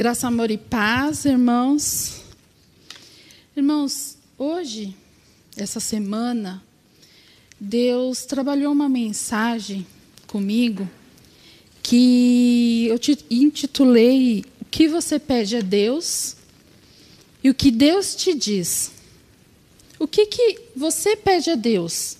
Graça, amor e paz, irmãos. Irmãos, hoje, essa semana, Deus trabalhou uma mensagem comigo que eu intitulei O que você pede a Deus e o que Deus te diz. O que, que você pede a Deus?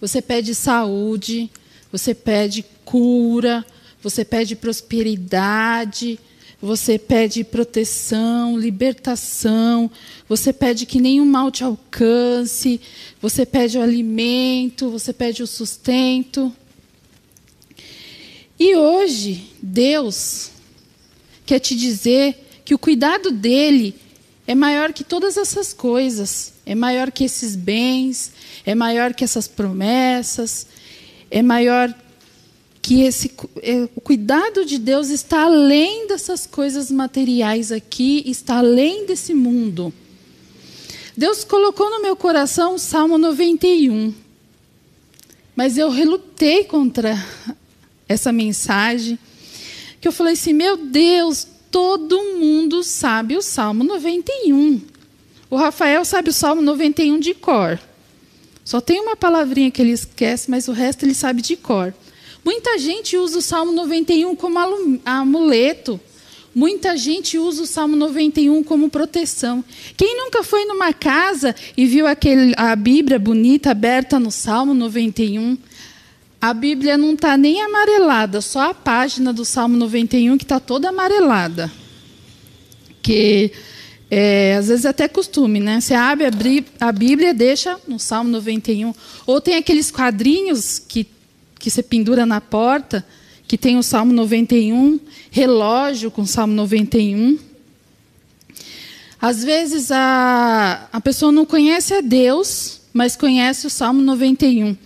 Você pede saúde, você pede cura, você pede prosperidade, você pede proteção, libertação, você pede que nenhum mal te alcance, você pede o alimento, você pede o sustento. E hoje, Deus quer te dizer que o cuidado dele é maior que todas essas coisas, é maior que esses bens, é maior que essas promessas, é maior que esse, é, o cuidado de Deus está além dessas coisas materiais aqui, está além desse mundo. Deus colocou no meu coração o Salmo 91. Mas eu relutei contra essa mensagem, que eu falei assim: meu Deus, todo mundo sabe o Salmo 91. O Rafael sabe o Salmo 91 de cor. Só tem uma palavrinha que ele esquece, mas o resto ele sabe de cor. Muita gente usa o Salmo 91 como amuleto. Muita gente usa o Salmo 91 como proteção. Quem nunca foi numa casa e viu aquele, a Bíblia bonita aberta no Salmo 91? A Bíblia não está nem amarelada, só a página do Salmo 91 que está toda amarelada. Que é, às vezes é até costume, né? Você abre a Bíblia, deixa no Salmo 91. Ou tem aqueles quadrinhos que que você pendura na porta, que tem o Salmo 91, relógio com o Salmo 91. Às vezes a, a pessoa não conhece a Deus, mas conhece o Salmo 91.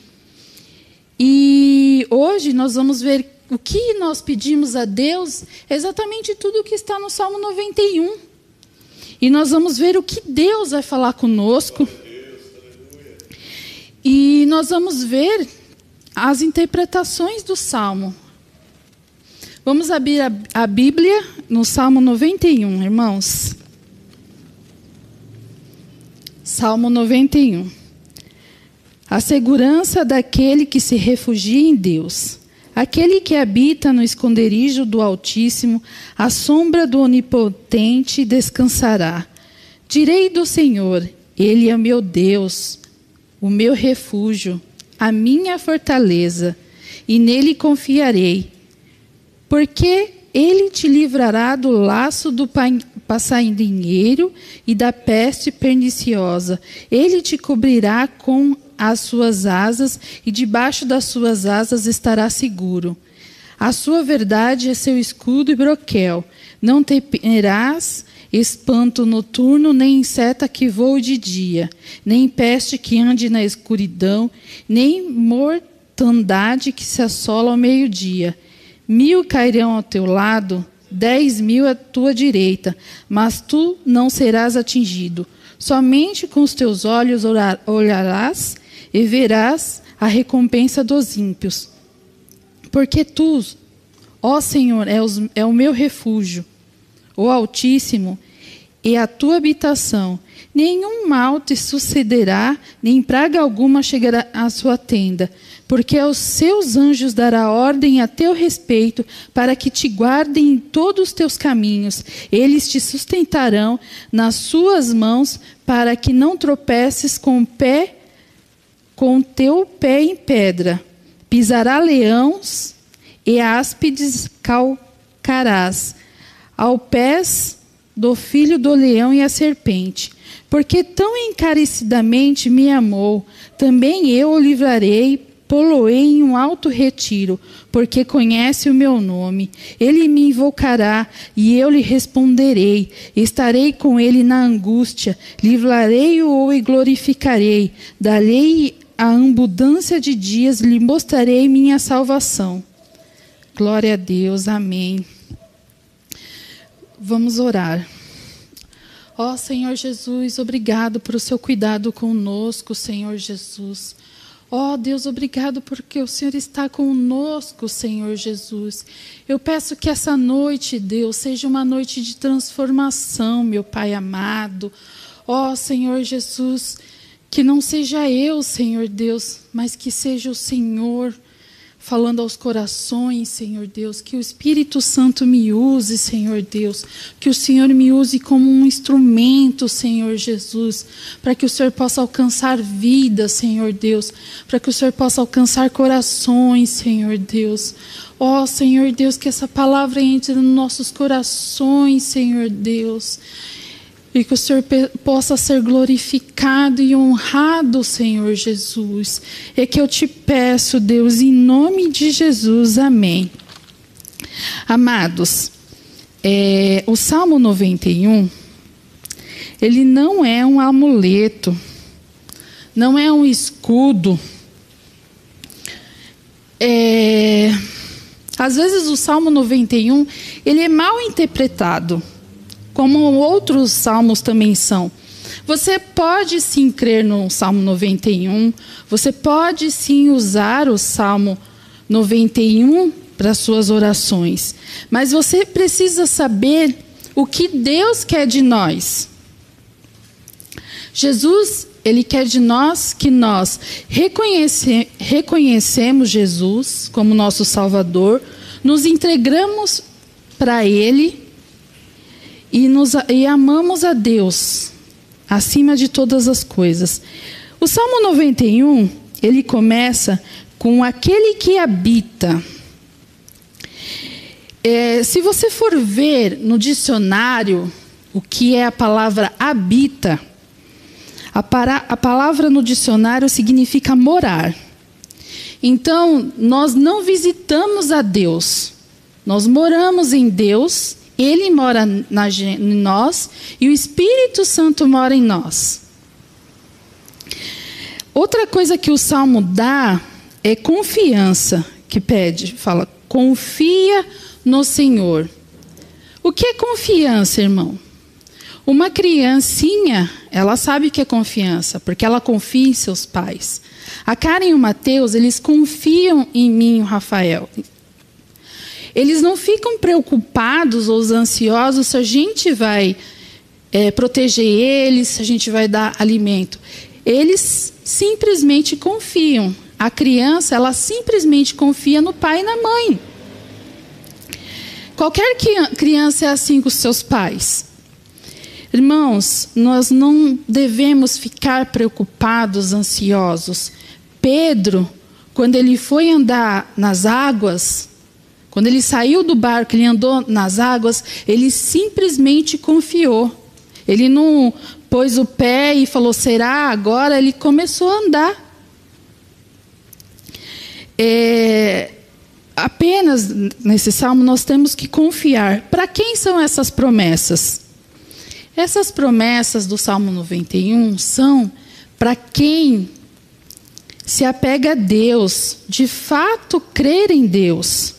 E hoje nós vamos ver o que nós pedimos a Deus, exatamente tudo o que está no Salmo 91. E nós vamos ver o que Deus vai falar conosco. E nós vamos ver as interpretações do Salmo. Vamos abrir a, Bíblia no Salmo 91, irmãos. Salmo 91. A segurança daquele que se refugia em Deus. Aquele que habita no esconderijo do Altíssimo, a sombra do Onipotente descansará. Direi do Senhor, Ele é meu Deus, o meu refúgio a minha fortaleza, e nele confiarei. Porque ele te livrará do laço do passarinheiro e da peste perniciosa. Ele te cobrirá com as suas asas, e debaixo das suas asas estará seguro. A sua verdade é seu escudo e broquel. Não temerás espanto noturno, nem inseta que voe de dia, nem peste que ande na escuridão, nem mortandade que se assola ao meio-dia. Mil cairão ao teu lado, dez mil à tua direita, mas tu não serás atingido. Somente com os teus olhos olharás e verás a recompensa dos ímpios. Porque tu, ó Senhor, é o meu refúgio o Altíssimo, e a tua habitação. Nenhum mal te sucederá, nem praga alguma chegará à sua tenda, porque aos seus anjos dará ordem a teu respeito, para que te guardem em todos os teus caminhos. Eles te sustentarão nas suas mãos, para que não tropeces com o pé com teu pé em pedra. Pisará leões e áspides calcarás ao pés do filho do leão e a serpente. Porque tão encarecidamente me amou, também eu o livrarei, poloei em um alto retiro, porque conhece o meu nome. Ele me invocará e eu lhe responderei. Estarei com ele na angústia, livrarei-o e glorificarei. Darei a abundância de dias, lhe mostrarei minha salvação. Glória a Deus. Amém. Vamos orar. Ó Senhor Jesus, obrigado por o seu cuidado conosco, Senhor Jesus. Ó oh, Deus, obrigado porque o Senhor está conosco, Senhor Jesus. Eu peço que essa noite, Deus, seja uma noite de transformação, meu Pai amado. Ó oh, Senhor Jesus, que não seja eu, Senhor Deus, mas que seja o Senhor falando aos corações, Senhor Deus, que o Espírito Santo me use, Senhor Deus, que o Senhor me use como um instrumento, Senhor Jesus, para que o Senhor possa alcançar vidas, Senhor Deus, para que o Senhor possa alcançar corações, Senhor Deus. Ó oh, Senhor Deus, que essa palavra entre nos nossos corações, Senhor Deus e que o Senhor possa ser glorificado e honrado, Senhor Jesus. É que eu te peço, Deus, em nome de Jesus. Amém. Amados, é, o Salmo 91, ele não é um amuleto, não é um escudo. É, às vezes o Salmo 91, ele é mal interpretado como outros salmos também são. Você pode sim crer no Salmo 91, você pode sim usar o Salmo 91 para suas orações, mas você precisa saber o que Deus quer de nós. Jesus, ele quer de nós que nós reconhece, reconhecemos Jesus como nosso Salvador, nos entregamos para Ele e, nos, e amamos a Deus acima de todas as coisas. O Salmo 91, ele começa com aquele que habita. É, se você for ver no dicionário o que é a palavra habita, a, para, a palavra no dicionário significa morar. Então, nós não visitamos a Deus, nós moramos em Deus ele mora na, em nós e o Espírito Santo mora em nós. Outra coisa que o salmo dá é confiança, que pede, fala, confia no Senhor. O que é confiança, irmão? Uma criancinha, ela sabe o que é confiança, porque ela confia em seus pais. A Karen e o Mateus, eles confiam em mim, o Rafael. Eles não ficam preocupados ou ansiosos se a gente vai é, proteger eles, se a gente vai dar alimento. Eles simplesmente confiam. A criança, ela simplesmente confia no pai e na mãe. Qualquer criança é assim com seus pais. Irmãos, nós não devemos ficar preocupados, ansiosos. Pedro, quando ele foi andar nas águas, quando ele saiu do barco, ele andou nas águas, ele simplesmente confiou. Ele não pôs o pé e falou, será agora? Ele começou a andar. É, apenas nesse salmo nós temos que confiar. Para quem são essas promessas? Essas promessas do Salmo 91 são para quem se apega a Deus, de fato crer em Deus.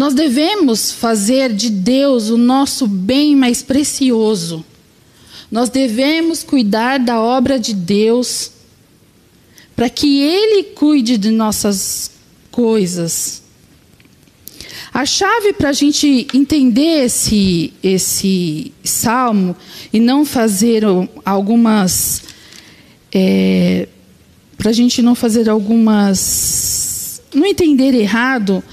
Nós devemos fazer de Deus o nosso bem mais precioso. Nós devemos cuidar da obra de Deus para que Ele cuide de nossas coisas. A chave para a gente entender esse, esse salmo e não fazer algumas. É, para a gente não fazer algumas. não entender errado,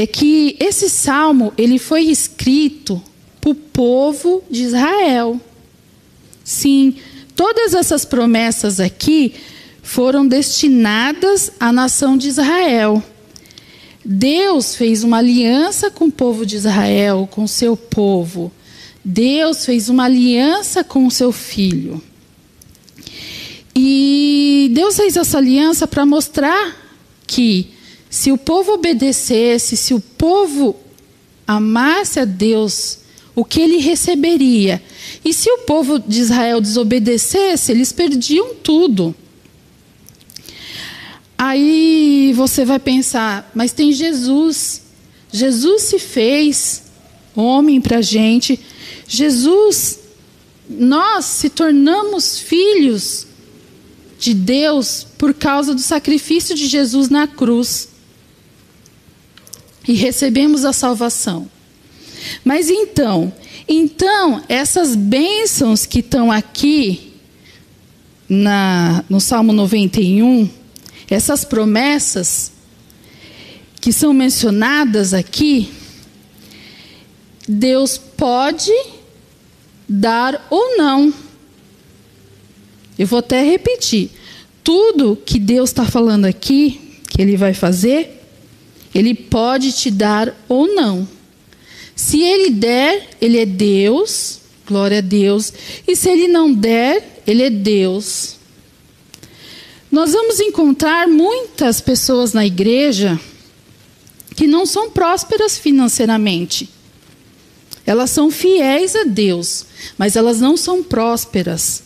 é que esse salmo ele foi escrito para o povo de Israel. Sim, todas essas promessas aqui foram destinadas à nação de Israel. Deus fez uma aliança com o povo de Israel, com seu povo. Deus fez uma aliança com o seu filho. E Deus fez essa aliança para mostrar que se o povo obedecesse, se o povo amasse a Deus, o que ele receberia? E se o povo de Israel desobedecesse, eles perdiam tudo. Aí você vai pensar, mas tem Jesus. Jesus se fez homem para a gente. Jesus, nós se tornamos filhos de Deus por causa do sacrifício de Jesus na cruz. E recebemos a salvação. Mas então, então essas bênçãos que estão aqui na, no Salmo 91, essas promessas que são mencionadas aqui, Deus pode dar ou não. Eu vou até repetir. Tudo que Deus está falando aqui, que Ele vai fazer, Ele pode te dar ou não. Se Ele der, Ele é Deus, glória a Deus. E se Ele não der, Ele é Deus. Nós vamos encontrar muitas pessoas na igreja que não são prósperas financeiramente. Elas são fiéis a Deus, mas elas não são prósperas.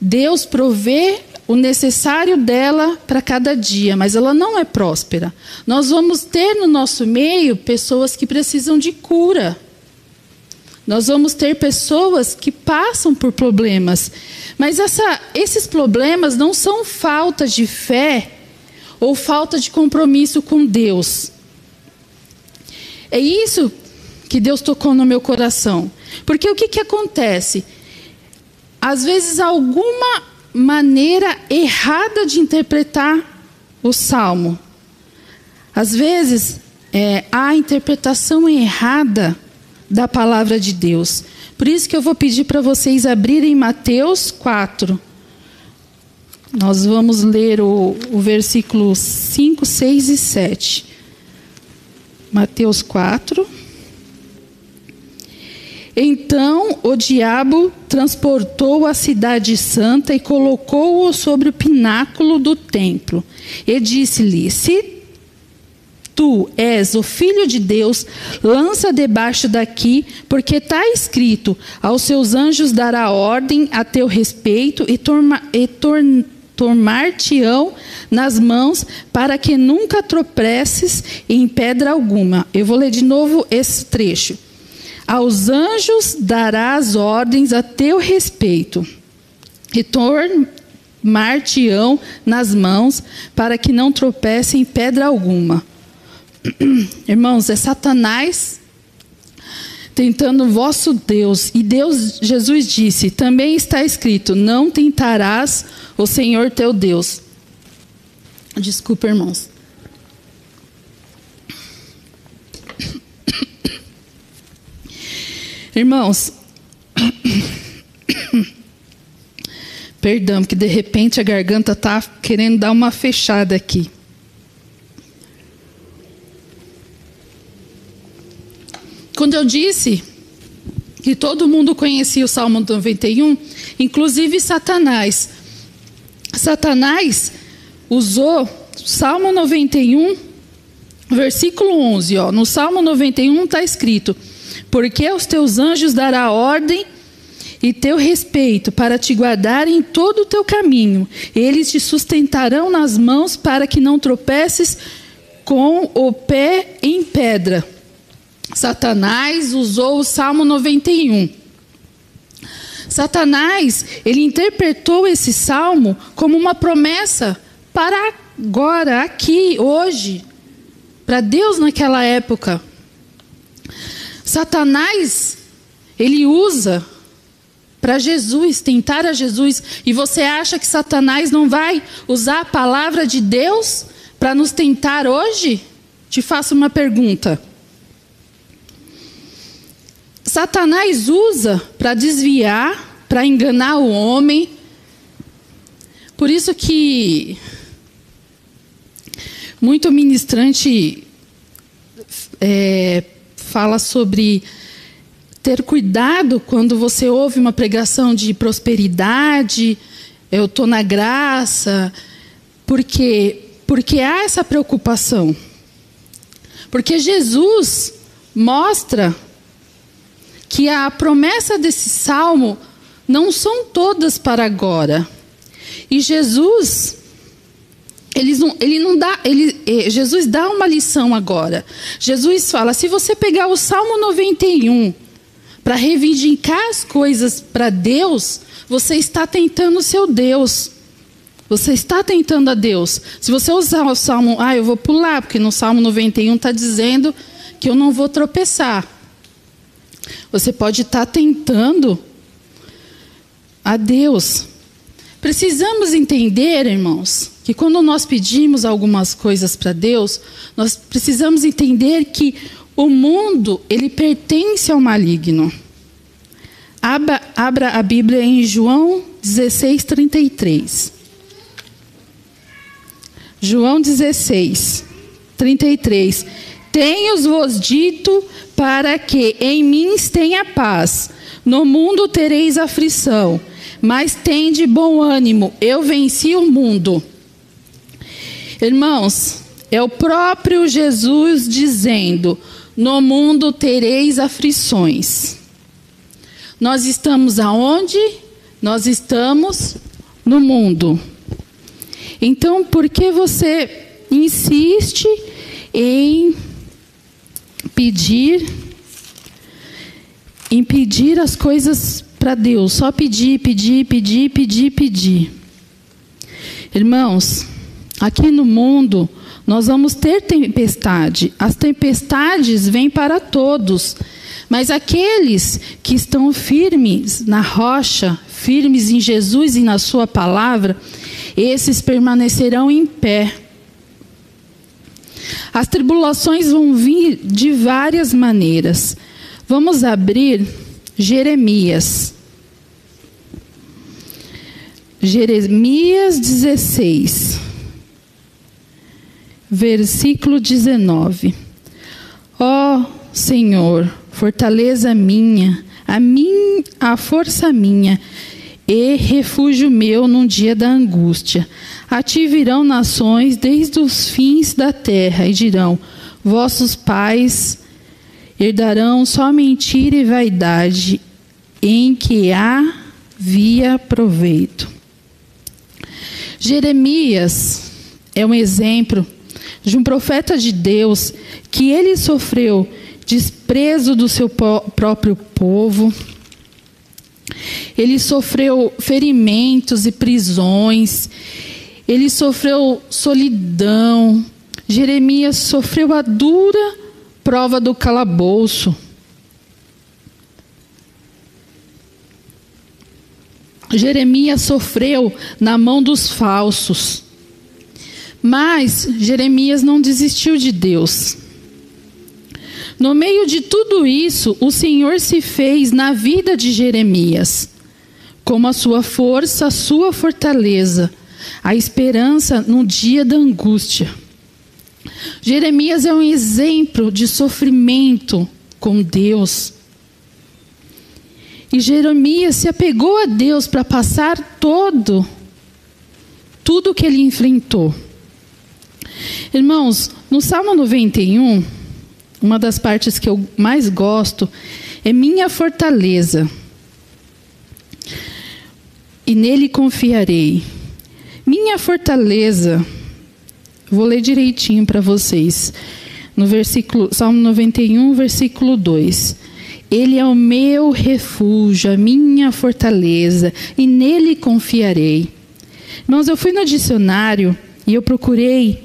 Deus provê o necessário dela para cada dia, mas ela não é próspera. Nós vamos ter no nosso meio pessoas que precisam de cura. Nós vamos ter pessoas que passam por problemas, mas essa, esses problemas não são falta de fé ou falta de compromisso com Deus. É isso que Deus tocou no meu coração. Porque o que, que acontece? Às vezes, alguma maneira errada de interpretar o salmo. Às vezes, é, há interpretação errada da palavra de Deus. Por isso que eu vou pedir para vocês abrirem Mateus 4. Nós vamos ler o, o versículo 5, 6 e 7. Mateus 4. Então o diabo transportou a cidade santa e colocou-o sobre o pináculo do templo. E disse-lhe: Se tu és o filho de Deus, lança debaixo daqui, porque está escrito: aos seus anjos dará ordem a teu respeito e, e tomar-te-ão nas mãos para que nunca tropeces em pedra alguma. Eu vou ler de novo esse trecho. Aos anjos darás ordens a teu respeito, e tomar-te-ão nas mãos, para que não tropece em pedra alguma. Irmãos, é Satanás tentando o vosso Deus. E Deus, Jesus disse: também está escrito: não tentarás o Senhor teu Deus. Desculpa, irmãos. Irmãos, perdão, que de repente a garganta está querendo dar uma fechada aqui. Quando eu disse que todo mundo conhecia o Salmo 91, inclusive Satanás. Satanás usou Salmo 91, versículo 11. Ó, no Salmo 91 está escrito: porque aos teus anjos dará ordem e teu respeito para te guardar em todo o teu caminho. Eles te sustentarão nas mãos para que não tropeces com o pé em pedra. Satanás usou o Salmo 91. Satanás, ele interpretou esse salmo como uma promessa para agora, aqui, hoje, para Deus naquela época. Satanás, ele usa para Jesus, tentar a Jesus. E você acha que Satanás não vai usar a palavra de Deus para nos tentar hoje? Te faço uma pergunta. Satanás usa para desviar, para enganar o homem. Por isso que muito ministrante é, fala sobre ter cuidado quando você ouve uma pregação de prosperidade, eu estou na graça, porque porque há essa preocupação. Porque Jesus mostra que a promessa desse salmo não são todas para agora. E Jesus ele não, ele não dá, ele, eh, Jesus dá uma lição agora. Jesus fala: se você pegar o Salmo 91 para reivindicar as coisas para Deus, você está tentando o seu Deus. Você está tentando a Deus. Se você usar o Salmo, ah, eu vou pular, porque no Salmo 91 está dizendo que eu não vou tropeçar. Você pode estar tentando a Deus. Precisamos entender, irmãos, que quando nós pedimos algumas coisas para Deus, nós precisamos entender que o mundo, ele pertence ao maligno. Abra, abra a Bíblia em João 16, 33. João 16, 33. Tenho-vos dito para que em mim tenha paz. No mundo tereis aflição, mas tende bom ânimo, eu venci o mundo. Irmãos, é o próprio Jesus dizendo: No mundo tereis aflições. Nós estamos aonde? Nós estamos no mundo. Então, por que você insiste em pedir em pedir as coisas para Deus, só pedir, pedir, pedir, pedir, pedir. Irmãos, aqui no mundo nós vamos ter tempestade. As tempestades vêm para todos. Mas aqueles que estão firmes na rocha, firmes em Jesus e na Sua palavra, esses permanecerão em pé. As tribulações vão vir de várias maneiras. Vamos abrir Jeremias. Jeremias 16, versículo 19. Ó oh, Senhor, fortaleza minha, a mim, a força minha, e refúgio meu num dia da angústia. A ti virão nações desde os fins da terra e dirão: Vossos pais herdarão só mentira e vaidade, em que havia proveito. Jeremias é um exemplo de um profeta de Deus que ele sofreu desprezo do seu próprio povo ele sofreu ferimentos e prisões. Ele sofreu solidão. Jeremias sofreu a dura prova do calabouço. Jeremias sofreu na mão dos falsos. Mas Jeremias não desistiu de Deus. No meio de tudo isso, o Senhor se fez na vida de Jeremias, como a sua força, a sua fortaleza, a esperança no dia da angústia. Jeremias é um exemplo de sofrimento com Deus. E Jeremias se apegou a Deus para passar todo, tudo que ele enfrentou. Irmãos, no Salmo 91, uma das partes que eu mais gosto é minha fortaleza. E nele confiarei. Minha fortaleza. Vou ler direitinho para vocês. No versículo Salmo 91, versículo 2. Ele é o meu refúgio, a minha fortaleza, e nele confiarei. Irmãos, eu fui no dicionário e eu procurei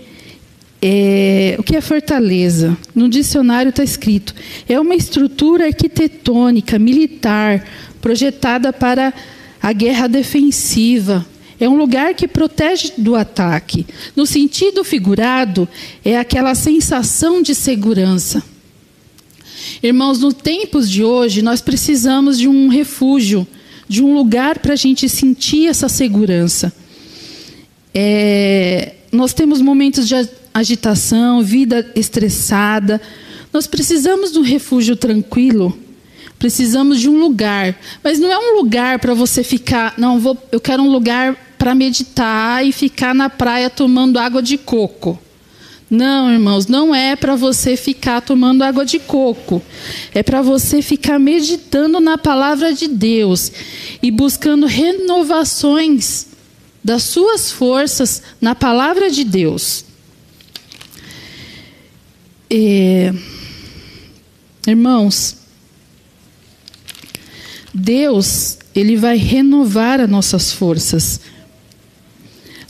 é, o que é fortaleza? No dicionário está escrito: é uma estrutura arquitetônica, militar, projetada para a guerra defensiva. É um lugar que protege do ataque. No sentido figurado, é aquela sensação de segurança. Irmãos, nos tempos de hoje, nós precisamos de um refúgio, de um lugar para a gente sentir essa segurança. É, nós temos momentos de agitação, vida estressada. Nós precisamos de um refúgio tranquilo. Precisamos de um lugar, mas não é um lugar para você ficar, não, vou, eu quero um lugar para meditar e ficar na praia tomando água de coco. Não, irmãos, não é para você ficar tomando água de coco. É para você ficar meditando na palavra de Deus e buscando renovações das suas forças na palavra de Deus. É, irmãos, Deus, Ele vai renovar as nossas forças.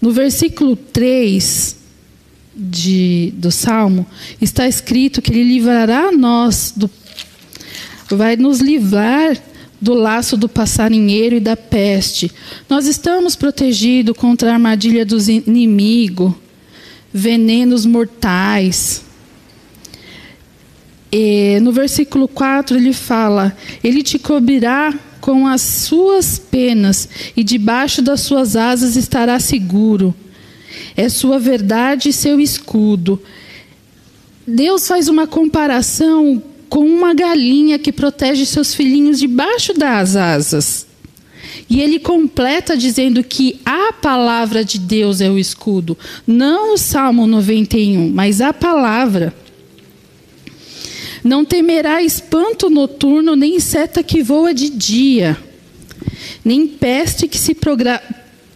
No versículo 3 de, do Salmo, está escrito que Ele livrará nós, do, vai nos livrar do laço do passarinheiro e da peste. Nós estamos protegidos contra a armadilha dos inimigos, venenos mortais. E no versículo 4 ele fala: Ele te cobrirá com as suas penas, e debaixo das suas asas estará seguro. É sua verdade e seu escudo. Deus faz uma comparação com uma galinha que protege seus filhinhos debaixo das asas. E ele completa dizendo que a palavra de Deus é o escudo, não o Salmo 91, mas a palavra. Não temerá espanto noturno, nem seta que voa de dia, nem peste que se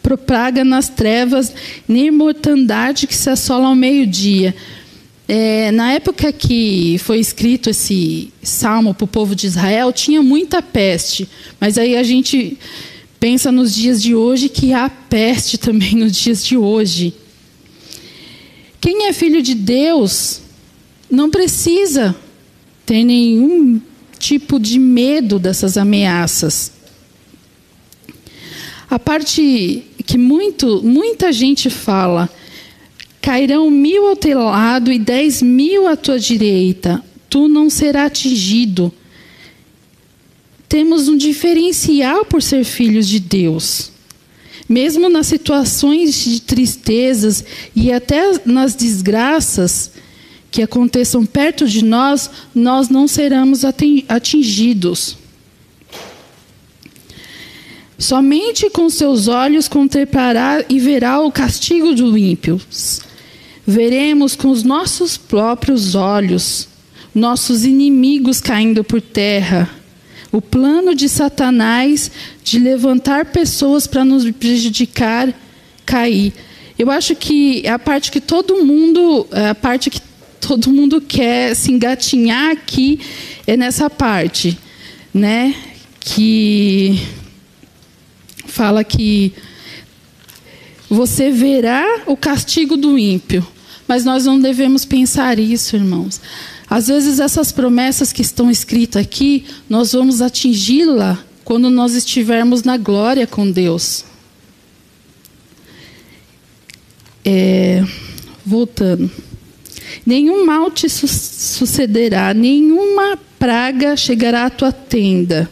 propaga nas trevas, nem mortandade que se assola ao meio-dia. É, na época que foi escrito esse salmo para o povo de Israel, tinha muita peste, mas aí a gente pensa nos dias de hoje que há peste também nos dias de hoje. Quem é filho de Deus não precisa ter nenhum tipo de medo dessas ameaças. A parte que muito, muita gente fala, cairão mil ao teu lado e dez mil à tua direita, tu não serás atingido. Temos um diferencial por ser filhos de Deus. Mesmo nas situações de tristezas e até nas desgraças, que aconteçam perto de nós, nós não seremos atingidos. Somente com seus olhos contemplará e verá o castigo do ímpio. Veremos com os nossos próprios olhos nossos inimigos caindo por terra. O plano de Satanás de levantar pessoas para nos prejudicar cair. Eu acho que a parte que todo mundo, a parte que todo mundo quer se engatinhar aqui é nessa parte, né? Que fala que você verá o castigo do ímpio. Mas nós não devemos pensar isso, irmãos. Às vezes essas promessas que estão escritas aqui, nós vamos atingi-la quando nós estivermos na glória com Deus. É, voltando. Nenhum mal te su sucederá, nenhuma praga chegará à tua tenda.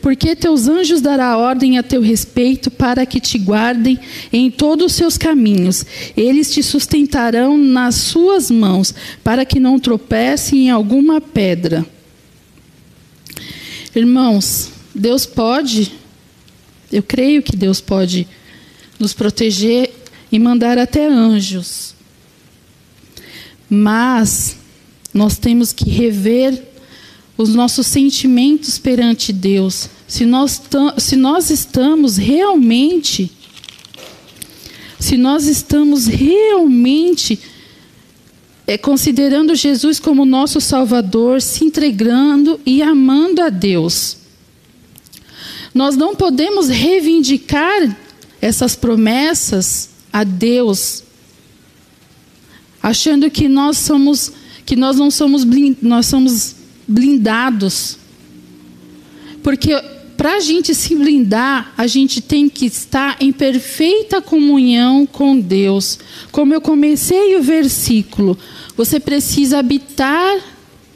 Porque teus anjos dará ordem a teu respeito para que te guardem em todos os seus caminhos. Eles te sustentarão nas suas mãos, para que não tropece em alguma pedra. Irmãos, Deus pode, eu creio que Deus pode nos proteger e mandar até anjos mas nós temos que rever os nossos sentimentos perante Deus. Se nós, se nós estamos realmente, se nós estamos realmente é, considerando Jesus como nosso Salvador, se entregando e amando a Deus. Nós não podemos reivindicar essas promessas a Deus achando que nós somos que nós não somos nós somos blindados. Porque para a gente se blindar, a gente tem que estar em perfeita comunhão com Deus. Como eu comecei o versículo, você precisa habitar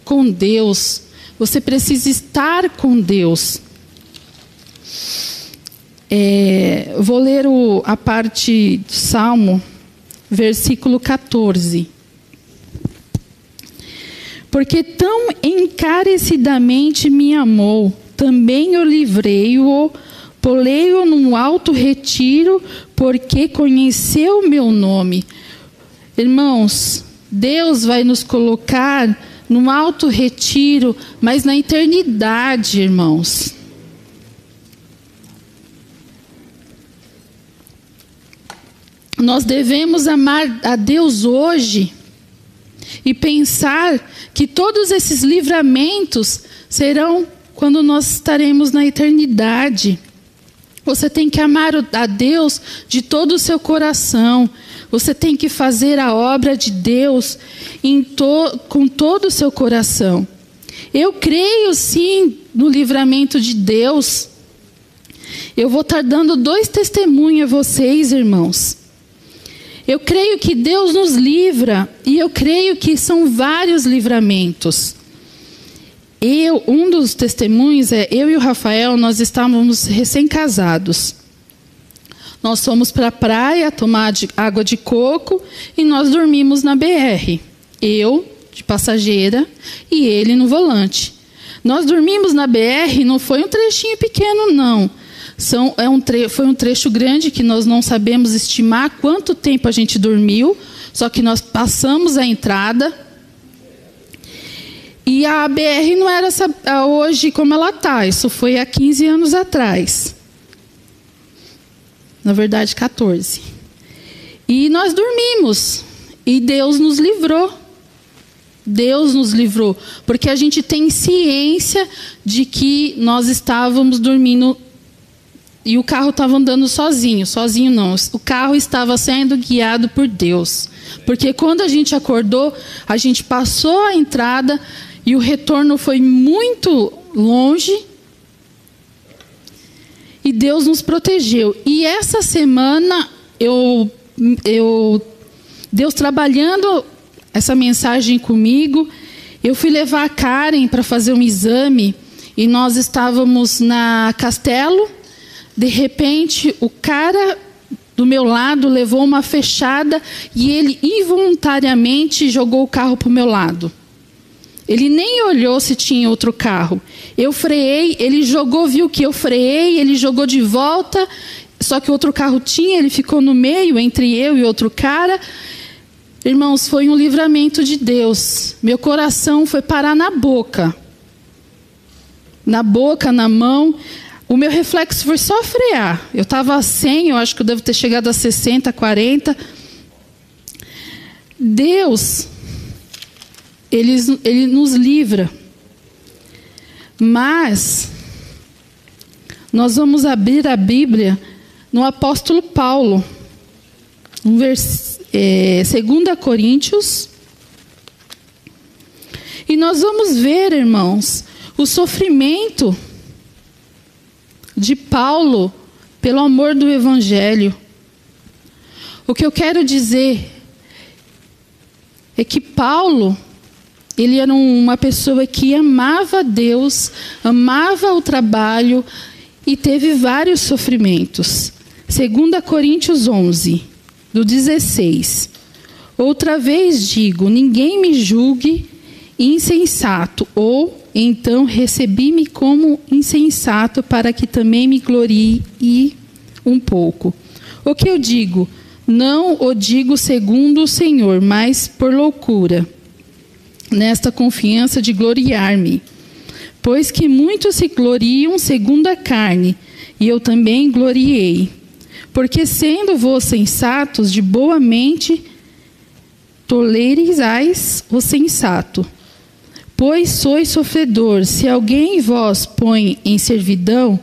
com Deus. Você precisa estar com Deus. É, vou ler o, a parte do Salmo versículo 14. Porque tão encarecidamente me amou, também eu livrei-o, polei-o num alto retiro, porque conheceu o meu nome. Irmãos, Deus vai nos colocar num alto retiro, mas na eternidade, irmãos. Nós devemos amar a Deus hoje e pensar que todos esses livramentos serão quando nós estaremos na eternidade. Você tem que amar a Deus de todo o seu coração. Você tem que fazer a obra de Deus to, com todo o seu coração. Eu creio sim no livramento de Deus. Eu vou estar dando dois testemunhos a vocês, irmãos. Eu creio que Deus nos livra e eu creio que são vários livramentos. Eu, um dos testemunhos é eu e o Rafael, nós estávamos recém-casados. Nós fomos para a praia tomar de, água de coco e nós dormimos na BR. Eu, de passageira, e ele no volante. Nós dormimos na BR, não foi um trechinho pequeno, não. São, é um tre foi um trecho grande que nós não sabemos estimar quanto tempo a gente dormiu, só que nós passamos a entrada, e a BR não era hoje como ela está, isso foi há 15 anos atrás. Na verdade, 14. E nós dormimos. E Deus nos livrou. Deus nos livrou. Porque a gente tem ciência de que nós estávamos dormindo e o carro estava andando sozinho. Sozinho não. O carro estava sendo guiado por Deus. Porque quando a gente acordou, a gente passou a entrada e o retorno foi muito longe. E Deus nos protegeu. E essa semana eu, eu Deus trabalhando essa mensagem comigo, eu fui levar a Karen para fazer um exame e nós estávamos na Castelo. De repente, o cara do meu lado levou uma fechada e ele involuntariamente jogou o carro para o meu lado. Ele nem olhou se tinha outro carro. Eu freiei, ele jogou, viu que eu freiei, ele jogou de volta, só que outro carro tinha, ele ficou no meio entre eu e outro cara. Irmãos, foi um livramento de Deus. Meu coração foi parar na boca. Na boca, na mão. O meu reflexo foi só frear. Eu estava a 100, eu acho que eu devo ter chegado a 60, 40. Deus ele, ele nos livra. Mas, nós vamos abrir a Bíblia no apóstolo Paulo, um vers, é, 2 Coríntios. E nós vamos ver, irmãos, o sofrimento de Paulo pelo amor do Evangelho. O que eu quero dizer é que Paulo ele era uma pessoa que amava Deus, amava o trabalho e teve vários sofrimentos. 2 Coríntios 11, do 16. Outra vez digo: ninguém me julgue insensato, ou então recebi-me como insensato para que também me glorie um pouco. O que eu digo? Não o digo segundo o Senhor, mas por loucura nesta confiança de gloriar-me. Pois que muitos se gloriam segundo a carne, e eu também gloriei. Porque sendo vós sensatos de boa mente, tolerizais o sensato. Pois sois sofredor, se alguém vos põe em servidão,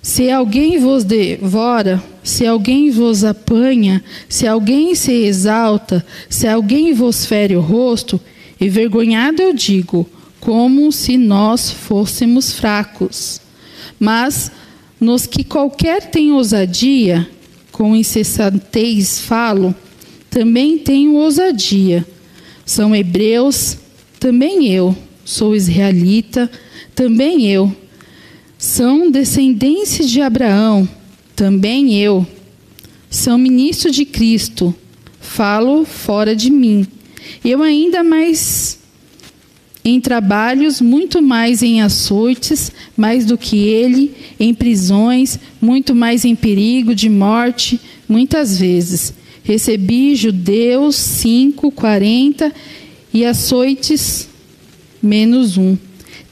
se alguém vos devora, se alguém vos apanha, se alguém se exalta, se alguém vos fere o rosto, Envergonhado eu digo, como se nós fôssemos fracos. Mas nos que qualquer tem ousadia, com incessantez falo, também tenho ousadia. São hebreus, também eu. Sou israelita, também eu. São descendentes de Abraão, também eu. São ministros de Cristo, falo fora de mim eu ainda mais em trabalhos, muito mais em açoites, mais do que ele, em prisões, muito mais em perigo de morte, muitas vezes. Recebi judeus cinco, quarenta e açoites menos um.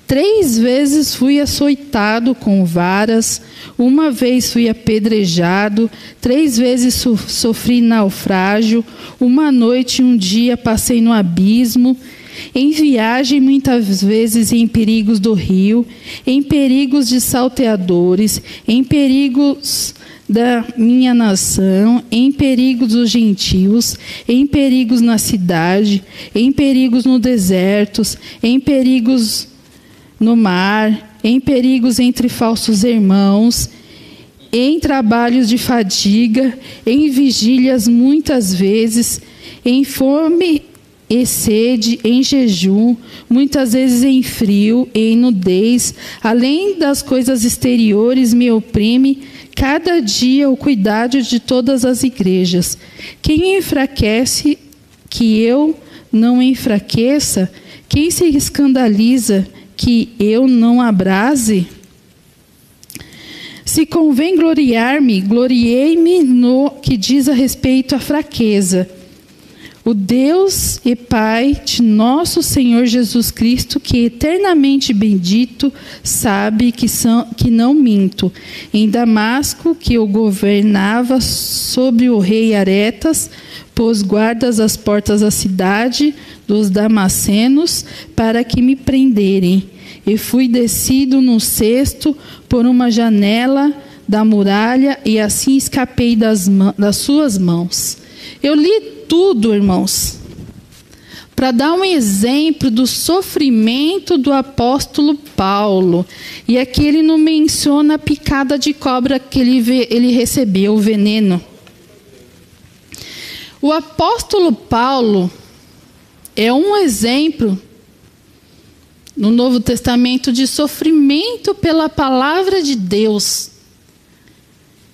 Três vezes fui açoitado com varas, uma vez fui apedrejado, três vezes sofri naufrágio, uma noite e um dia passei no abismo, em viagem muitas vezes em perigos do rio, em perigos de salteadores, em perigos da minha nação, em perigos dos gentios, em perigos na cidade, em perigos no deserto, em perigos no mar, em perigos entre falsos irmãos, em trabalhos de fadiga, em vigílias muitas vezes, em fome e sede, em jejum, muitas vezes em frio, em nudez, além das coisas exteriores me oprime cada dia o cuidado de todas as igrejas. Quem enfraquece, que eu não enfraqueça, quem se escandaliza, que eu não abrase? Se convém gloriar-me, gloriei-me no que diz a respeito à fraqueza o Deus e Pai de nosso Senhor Jesus Cristo, que eternamente bendito, sabe que, são, que não minto. Em Damasco, que eu governava sobre o rei Aretas, pôs guardas às portas da cidade dos Damascenos para que me prenderem. E fui descido no cesto por uma janela da muralha e assim escapei das, das suas mãos. Eu li tudo, irmãos, para dar um exemplo do sofrimento do apóstolo Paulo. E aqui ele não menciona a picada de cobra que ele, ele recebeu, o veneno. O apóstolo Paulo é um exemplo no Novo Testamento de sofrimento pela palavra de Deus.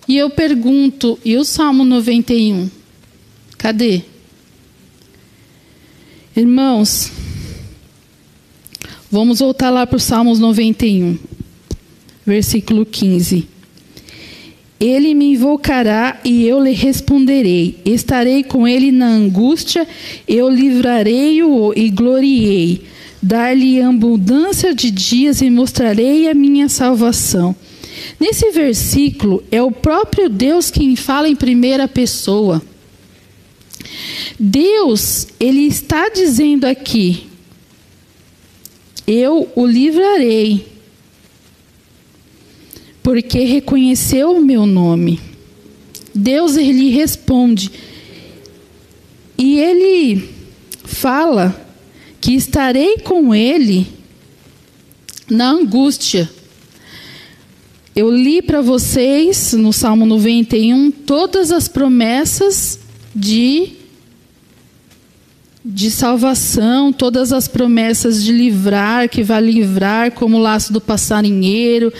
E eu pergunto, e o Salmo 91? Cadê? Irmãos, vamos voltar lá para o Salmos 91, versículo 15. Ele me invocará e eu lhe responderei. Estarei com ele na angústia, eu livrarei-o e gloriei. Dar-lhe abundância de dias e mostrarei a minha salvação. Nesse versículo, é o próprio Deus quem fala em primeira pessoa. Deus, ele está dizendo aqui: Eu o livrarei, porque reconheceu o meu nome. Deus ele responde. E ele fala que estarei com ele na angústia. Eu li para vocês no Salmo 91 todas as promessas de de salvação, todas as promessas de livrar, que vai livrar, como o laço do passarinheiro,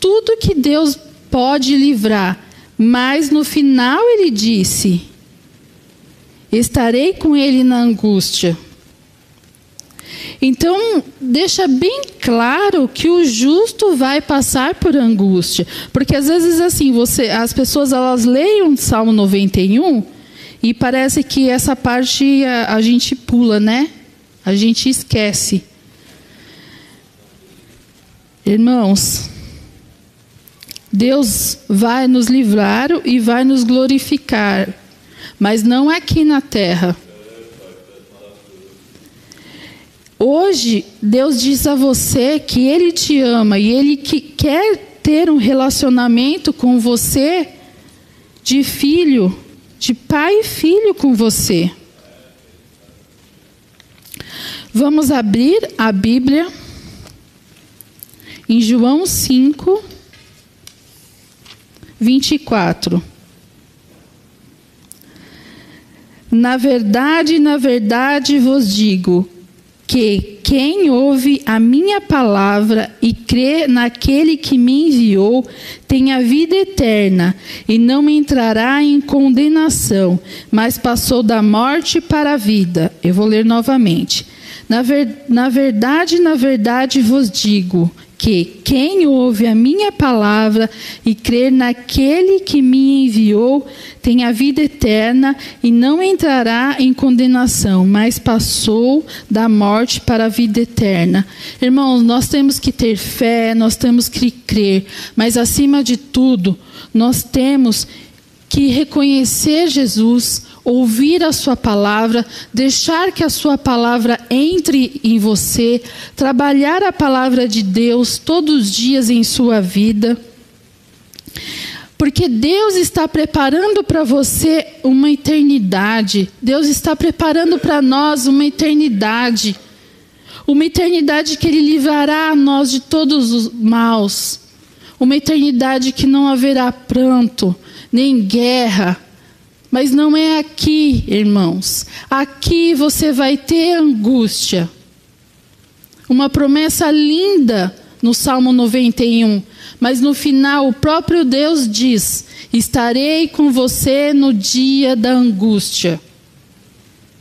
tudo que Deus pode livrar. Mas no final ele disse: Estarei com ele na angústia. Então, deixa bem claro que o justo vai passar por angústia, porque às vezes assim, você, as pessoas elas leem o Salmo 91 e parece que essa parte a, a gente pula, né? A gente esquece. Irmãos, Deus vai nos livrar e vai nos glorificar, mas não aqui na terra. Hoje, Deus diz a você que Ele te ama e Ele que quer ter um relacionamento com você de filho de pai e filho com você. Vamos abrir a Bíblia em João 5, 24. Na verdade, na verdade vos digo que quem ouve a minha palavra e crê naquele que me enviou tem a vida eterna e não entrará em condenação, mas passou da morte para a vida. Eu vou ler novamente. Na, ver, na verdade, na verdade vos digo que quem ouve a minha palavra e crer naquele que me enviou tem a vida eterna e não entrará em condenação, mas passou da morte para a vida eterna. Irmãos, nós temos que ter fé, nós temos que crer, mas acima de tudo, nós temos que reconhecer Jesus, ouvir a Sua palavra, deixar que a Sua palavra entre em você, trabalhar a palavra de Deus todos os dias em sua vida. Porque Deus está preparando para você uma eternidade. Deus está preparando para nós uma eternidade. Uma eternidade que Ele livrará a nós de todos os maus. Uma eternidade que não haverá pranto, nem guerra. Mas não é aqui, irmãos. Aqui você vai ter angústia. Uma promessa linda no Salmo 91. Mas no final, o próprio Deus diz: Estarei com você no dia da angústia.